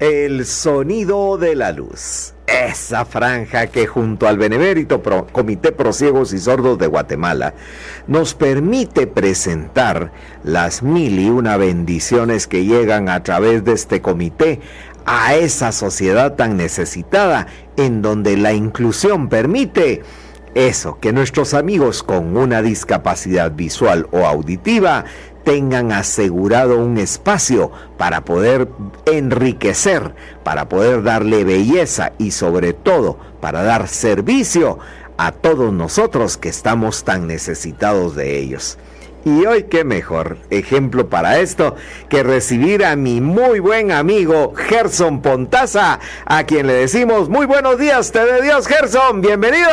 El sonido de la luz. Esa franja que junto al Benemérito Comité Pro Ciegos y Sordos de Guatemala nos permite presentar las mil y una bendiciones que llegan a través de este comité a esa sociedad tan necesitada en donde la inclusión permite eso, que nuestros amigos con una discapacidad visual o auditiva tengan asegurado un espacio para poder enriquecer, para poder darle belleza y sobre todo para dar servicio a todos nosotros que estamos tan necesitados de ellos. Y hoy qué mejor ejemplo para esto que recibir a mi muy buen amigo Gerson Pontaza, a quien le decimos muy buenos días, te de Dios Gerson, bienvenido.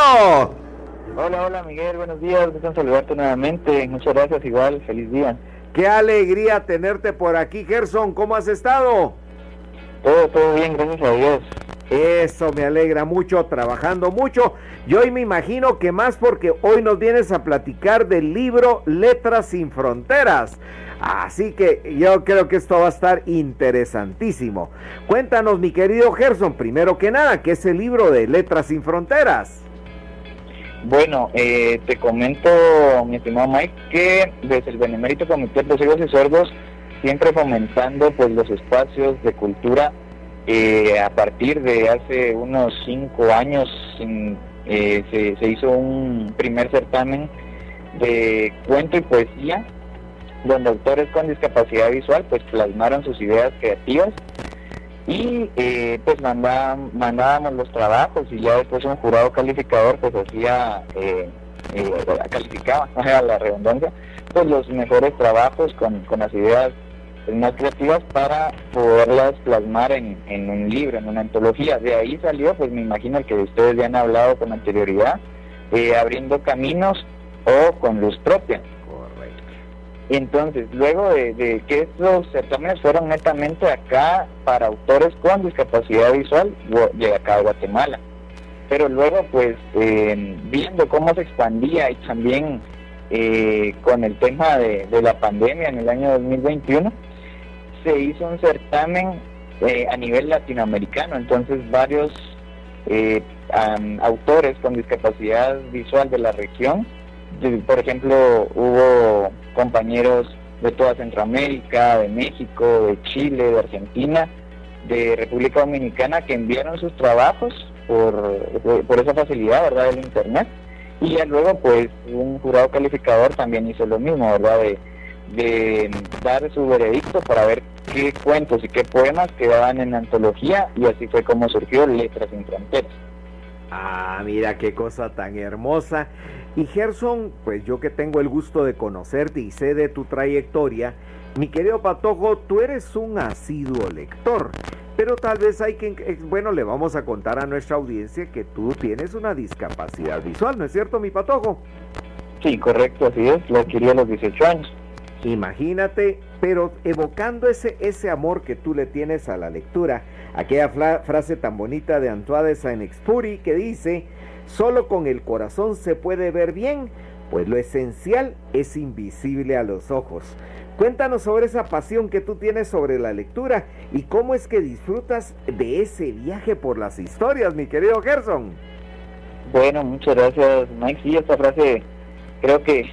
Hola, hola Miguel, buenos días, gusto saludarte nuevamente, muchas gracias igual, feliz día. Qué alegría tenerte por aquí, Gerson. ¿Cómo has estado? Todo, todo bien, gracias a Dios. Eso me alegra mucho, trabajando mucho. Y hoy me imagino que más porque hoy nos vienes a platicar del libro Letras sin Fronteras. Así que yo creo que esto va a estar interesantísimo. Cuéntanos, mi querido Gerson, primero que nada, ¿qué es el libro de Letras sin Fronteras? Bueno, eh, te comento, mi estimado Mike, que desde el Benemérito Comité de Ciegos y Sordos, siempre fomentando pues los espacios de cultura, eh, a partir de hace unos cinco años eh, se, se, hizo un primer certamen de cuento y poesía, donde autores con discapacidad visual pues plasmaron sus ideas creativas y eh, pues mandábamos los trabajos y ya después un jurado calificador pues hacía eh, eh, calificaba a la redundancia pues los mejores trabajos con, las ideas más creativas para poderlas plasmar en, en, un libro, en una antología. De ahí salió, pues me imagino que ustedes ya han hablado con anterioridad, eh, abriendo caminos o con luz propia. Entonces, luego de, que estos certámenes fueron netamente acá para autores con discapacidad visual de acá a Guatemala. Pero luego, pues, viendo cómo se expandía y también eh, con el tema de, la pandemia en el año 2021, se hizo un certamen eh, a nivel latinoamericano. Entonces, varios eh, autores con discapacidad visual de la región por ejemplo, hubo compañeros de toda Centroamérica, de México, de Chile, de Argentina, de República Dominicana que enviaron sus trabajos por, por esa facilidad, ¿verdad?, del Internet. Y ya luego, pues, un jurado calificador también hizo lo mismo, ¿verdad?, de, de dar su veredicto para ver qué cuentos y qué poemas quedaban en antología y así fue como surgió Letras sin Fronteras. Ah, mira qué cosa tan hermosa. Y Gerson, pues yo que tengo el gusto de conocerte y sé de tu trayectoria, mi querido Patojo, tú eres un asiduo lector. Pero tal vez hay que, eh, bueno, le vamos a contar a nuestra audiencia que tú tienes una discapacidad visual, ¿no es cierto, mi Patojo? Sí, correcto, así es, lo adquirí a los 18 años. Imagínate, pero evocando ese, ese amor que tú le tienes a la lectura, aquella frase tan bonita de Antoine de Saint-Exupéry que dice, Solo con el corazón se puede ver bien, pues lo esencial es invisible a los ojos. Cuéntanos sobre esa pasión que tú tienes sobre la lectura y cómo es que disfrutas de ese viaje por las historias, mi querido Gerson. Bueno, muchas gracias, Mike. Sí, esta frase creo que...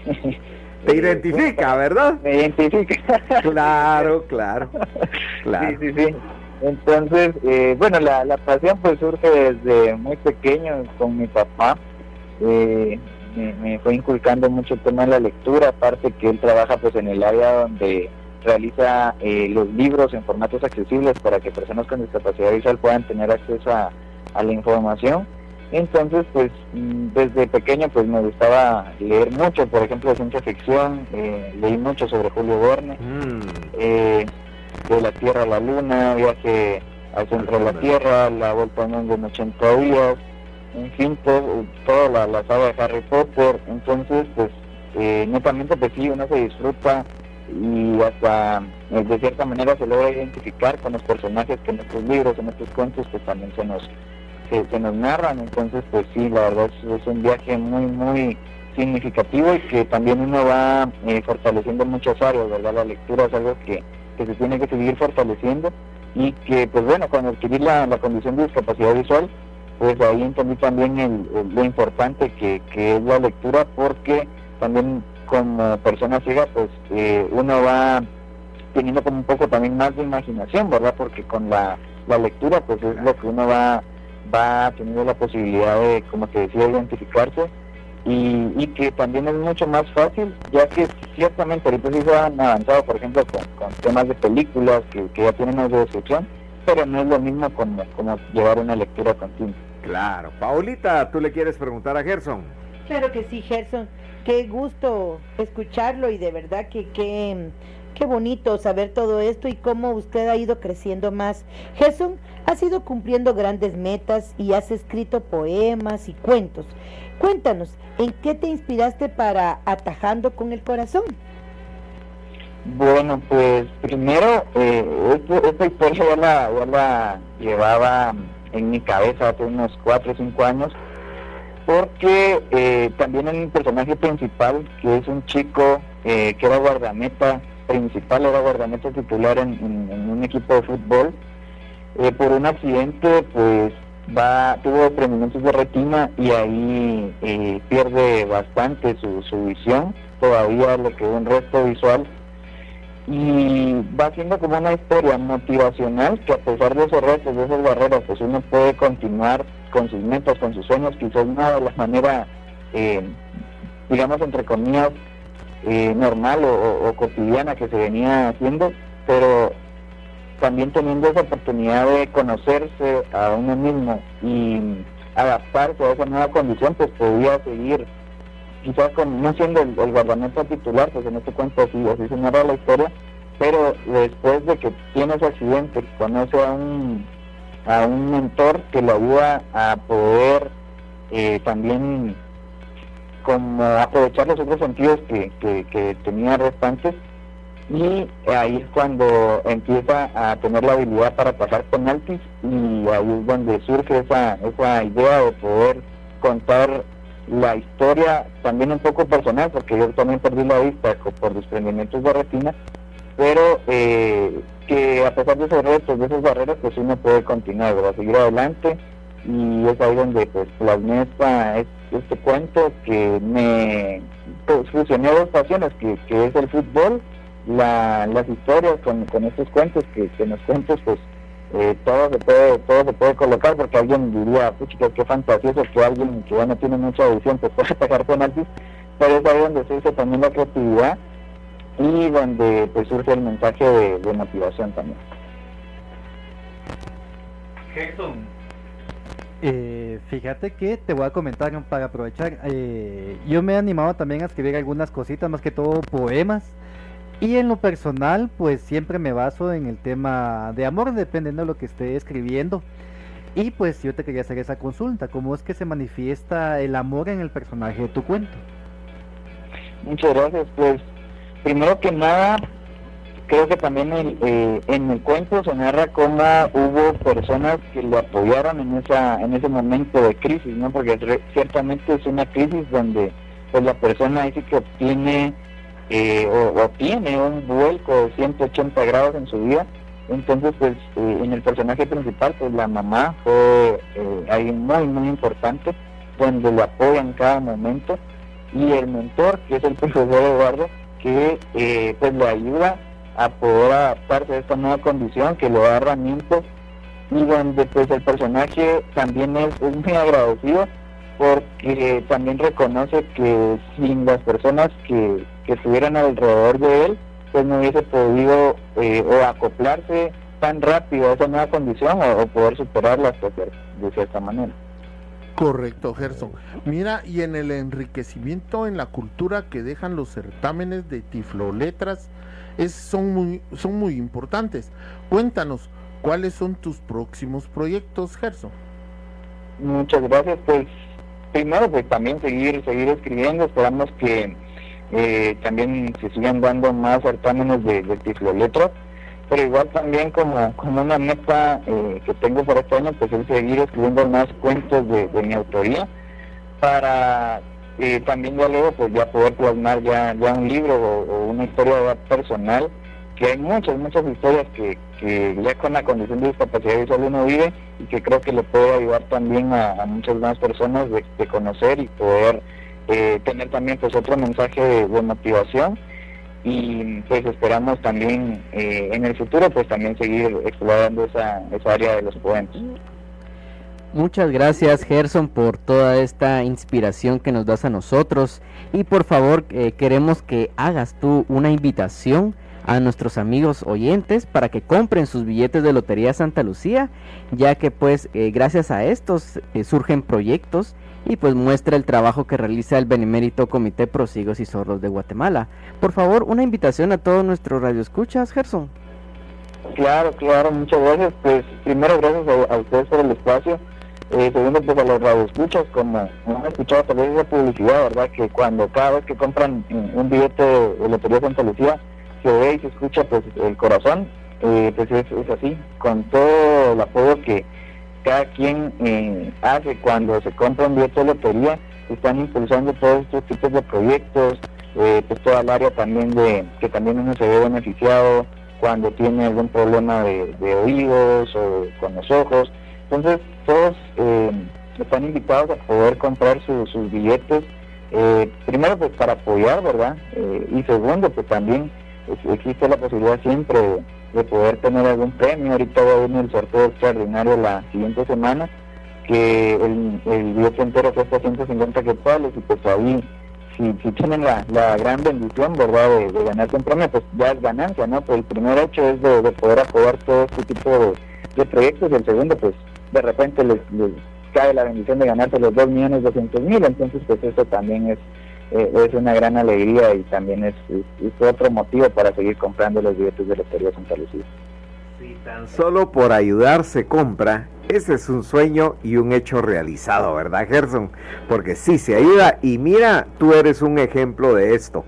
Te identifica, ¿verdad? Me identifica. Claro, claro, claro. Sí, sí, sí. Entonces, eh, bueno, la, la, pasión pues surge desde muy pequeño con mi papá. Eh, me, fue inculcando mucho el tema de la lectura, aparte que él trabaja pues en el área donde realiza eh, los libros en formatos accesibles para que personas con discapacidad visual puedan tener acceso a, la información. Entonces, pues mm, desde pequeño pues me gustaba leer mucho, por ejemplo, ciencia ficción, leí mucho sobre Julio Verne. Mm de la Tierra a la Luna, viaje al centro de la Tierra, la vuelta al mundo en 80 días, en fin, todo, toda la, la, saga de Harry Potter. Entonces, pues, eh, netamente, pues sí, uno se disfruta y hasta eh, de cierta manera se logra identificar con los personajes que en estos libros, en estos cuentos, pues también se nos, se, nos narran. Entonces, pues sí, la verdad es, es un viaje muy, muy significativo y que también uno va eh, fortaleciendo muchas áreas, ¿verdad? La lectura es algo que que se tiene que seguir fortaleciendo y que pues bueno, cuando adquirí la, condición de discapacidad visual, pues ahí entendí también el, lo importante que, es la lectura porque también como persona ciega pues eh, uno va teniendo como un poco también más de imaginación, ¿verdad? Porque con la, la lectura pues es lo que uno va, va teniendo la posibilidad de, como te decía, identificarse y, que también es mucho más fácil, ya que ciertamente ahorita sí se han avanzado, por ejemplo, con, temas de películas que, ya tienen más de descripción, pero no es lo mismo como, como llevar una lectura continua. Claro. Paulita, ¿tú le quieres preguntar a Gerson? Claro que sí, Gerson. Qué gusto escucharlo y de verdad que qué, qué bonito saber todo esto y cómo usted ha ido creciendo más. Gerson, has ido cumpliendo grandes metas y has escrito poemas y cuentos. Cuéntanos, ¿en qué te inspiraste para Atajando con el Corazón? Bueno, pues primero, eh, esta historia ya la, llevaba en mi cabeza hace unos 4 o 5 años, porque eh, también el personaje principal, que es un chico eh, que era guardameta principal, era guardameta titular en, un equipo de fútbol, eh, por un accidente, pues va tuvo desprendimientos de retina y ahí eh, pierde bastante su, visión, todavía le quedó un resto visual. Y va siendo como una historia motivacional que a pesar de esos retos, de esas barreras, pues uno puede continuar con sus metas, con sus sueños, quizás no de la manera, eh, digamos, entre comillas, eh, normal o, cotidiana que se venía haciendo, pero también teniendo esa oportunidad de conocerse a uno mismo y adaptarse a esa nueva condición, pues podía seguir, quizás con, no siendo el, guardameta titular, pues en este cuento así, así se narra la historia, pero después de que tiene ese accidente, conoce a un, a un mentor que lo ayuda a poder eh, también como aprovechar los otros sentidos que, que tenía restantes y ahí es cuando empieza a tener la habilidad para pasar con Altis y ahí es donde surge esa, esa idea de poder contar la historia también un poco personal porque yo también perdí la vista por desprendimientos de retina pero eh, que a pesar de esos retos, de esas barreras pues uno puede continuar, a seguir adelante y es ahí donde pues plasmé esta, este cuento que me pues, dos pasiones que, que es el fútbol la, las historias con, con estos cuentos, que, que en los cuentos pues eh, todo se puede todo se puede colocar porque alguien diría, pucha, qué fantasioso que alguien que ya no tiene mucha visión pues puede pegar penaltis, pero es ahí donde surge también la creatividad y donde pues surge el mensaje de, motivación también. Eh, fíjate que te voy a comentar para aprovechar. Eh, yo me he animado también a escribir algunas cositas, más que todo poemas. Y en lo personal, pues siempre me baso en el tema de amor, dependiendo de lo que esté escribiendo. Y pues yo te quería hacer esa consulta, ¿cómo es que se manifiesta el amor en el personaje de tu cuento? Muchas gracias, pues primero que nada, creo que también el, eh, en el cuento se narra cómo hubo personas que lo apoyaron en esa en ese momento de crisis, ¿no? Porque ciertamente es una crisis donde pues la persona dice que obtiene eh, o, tiene un vuelco de 180 grados en su vida. Entonces, pues eh, en el personaje principal, pues la mamá fue eh, ahí muy, muy importante, donde lo apoya en cada momento. Y el mentor, que es el profesor Eduardo, que eh, pues lo ayuda a poder adaptarse a esta nueva condición, que lo da herramientas y donde pues el personaje también es, es muy agradecido porque también reconoce que sin las personas que, que estuvieran alrededor de él, pues no hubiese podido eh, o acoplarse tan rápido a esa nueva condición o, poder superarla de cierta manera. Correcto, Gerson. Mira, y en el enriquecimiento en la cultura que dejan los certámenes de tifloletras es, son, muy, son muy importantes. Cuéntanos, ¿cuáles son tus próximos proyectos, Gerson? Muchas gracias. Pues primero, pues también seguir, seguir escribiendo. Esperamos que eh, también se sigan dando más certámenes de, de tifloletras, pero igual también como, como una meta eh, que tengo para este año, pues es seguir escribiendo más cuentos de, mi autoría para eh, también ya luego pues ya poder plasmar ya, ya un libro o, una historia personal que hay muchas, muchas historias que, que ya con la condición de discapacidad visual uno vive y que creo que le puede ayudar también a, muchas más personas de, conocer y poder eh, tener también pues otro mensaje de, motivación y pues esperamos también eh, en el futuro pues también seguir explorando esa, esa área de los puentes. Muchas gracias Gerson por toda esta inspiración que nos das a nosotros y por favor eh, queremos que hagas tú una invitación a nuestros amigos oyentes para que compren sus billetes de Lotería Santa Lucía, ya que pues eh, gracias a estos eh, surgen proyectos y pues muestra el trabajo que realiza el Benemérito Comité Prosigos y Zorros de Guatemala. Por favor, una invitación a todos nuestros radioescuchas, Gerson. Claro, claro, muchas gracias. Pues primero gracias a, ustedes por el espacio. Eh, segundo, pues a los radioescuchas, como han escuchado tal vez esa publicidad, ¿verdad? Que cuando cada vez que compran un billete de Lotería Santa Lucía, se ve y se escucha pues el corazón, eh, pues es, así, con todo el apoyo que cada quien eh, hace cuando se compra un billete de lotería, están impulsando todos estos tipos de proyectos, eh, pues toda el área también de que también uno se ve beneficiado cuando tiene algún problema de, oídos o con los ojos. Entonces todos están invitados a poder comprar sus billetes, primero pues para apoyar, ¿verdad? y segundo pues también existe la posibilidad siempre de, poder tener algún premio. Ahorita va a venir el sorteo extraordinario la siguiente semana, que el, el billete entero cuesta 150 quetzales y pues ahí si, si tienen la, la gran bendición, ¿verdad?, de, de ganarse un premio, pues ya es ganancia, ¿no? Pues el primer hecho es de, poder apoyar todo este tipo de, proyectos y el segundo, pues de repente les, les cae la bendición de ganarse los 2 millones 200 mil, entonces pues eso también es eh, es una gran alegría y también es, otro motivo para seguir comprando los billetes de Lotería Santa Lucía. Si tan solo por ayudar se compra, ese es un sueño y un hecho realizado, ¿verdad, Gerson? Porque sí se ayuda y mira, tú eres un ejemplo de esto.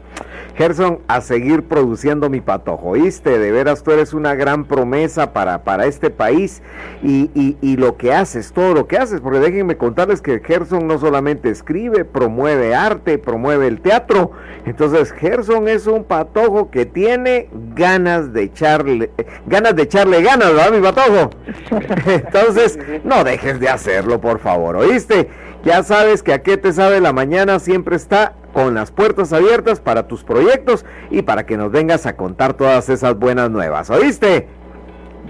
Gerson, a seguir produciendo mi patojo, ¿oíste? De veras, tú eres una gran promesa para, para este país y, y, lo que haces, todo lo que haces, porque déjenme contarles que Gerson no solamente escribe, promueve arte, promueve el teatro. Entonces, Gerson es un patojo que tiene ganas de echarle, ganas de echarle ganas, ¿verdad, mi patojo? Entonces, no dejes de hacerlo, por favor, ¿oíste? Ya sabes que a qué te sabe la mañana siempre está con las puertas abiertas para tus proyectos y para que nos vengas a contar todas esas buenas nuevas. ¿Oíste?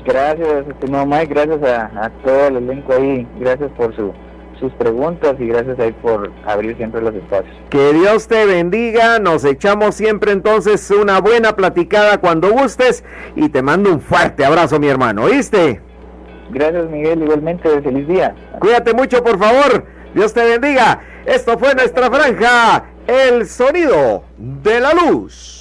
Gracias, estimado Mike, gracias a, todo el elenco ahí, gracias por sus preguntas y gracias ahí por abrir siempre los espacios. Que Dios te bendiga, nos echamos siempre entonces una buena platicada cuando gustes y te mando un fuerte abrazo mi hermano, ¿oíste? Gracias Miguel, igualmente, feliz día. Cuídate mucho por favor, Dios te bendiga. Esto fue nuestra franja el sonido de la luz.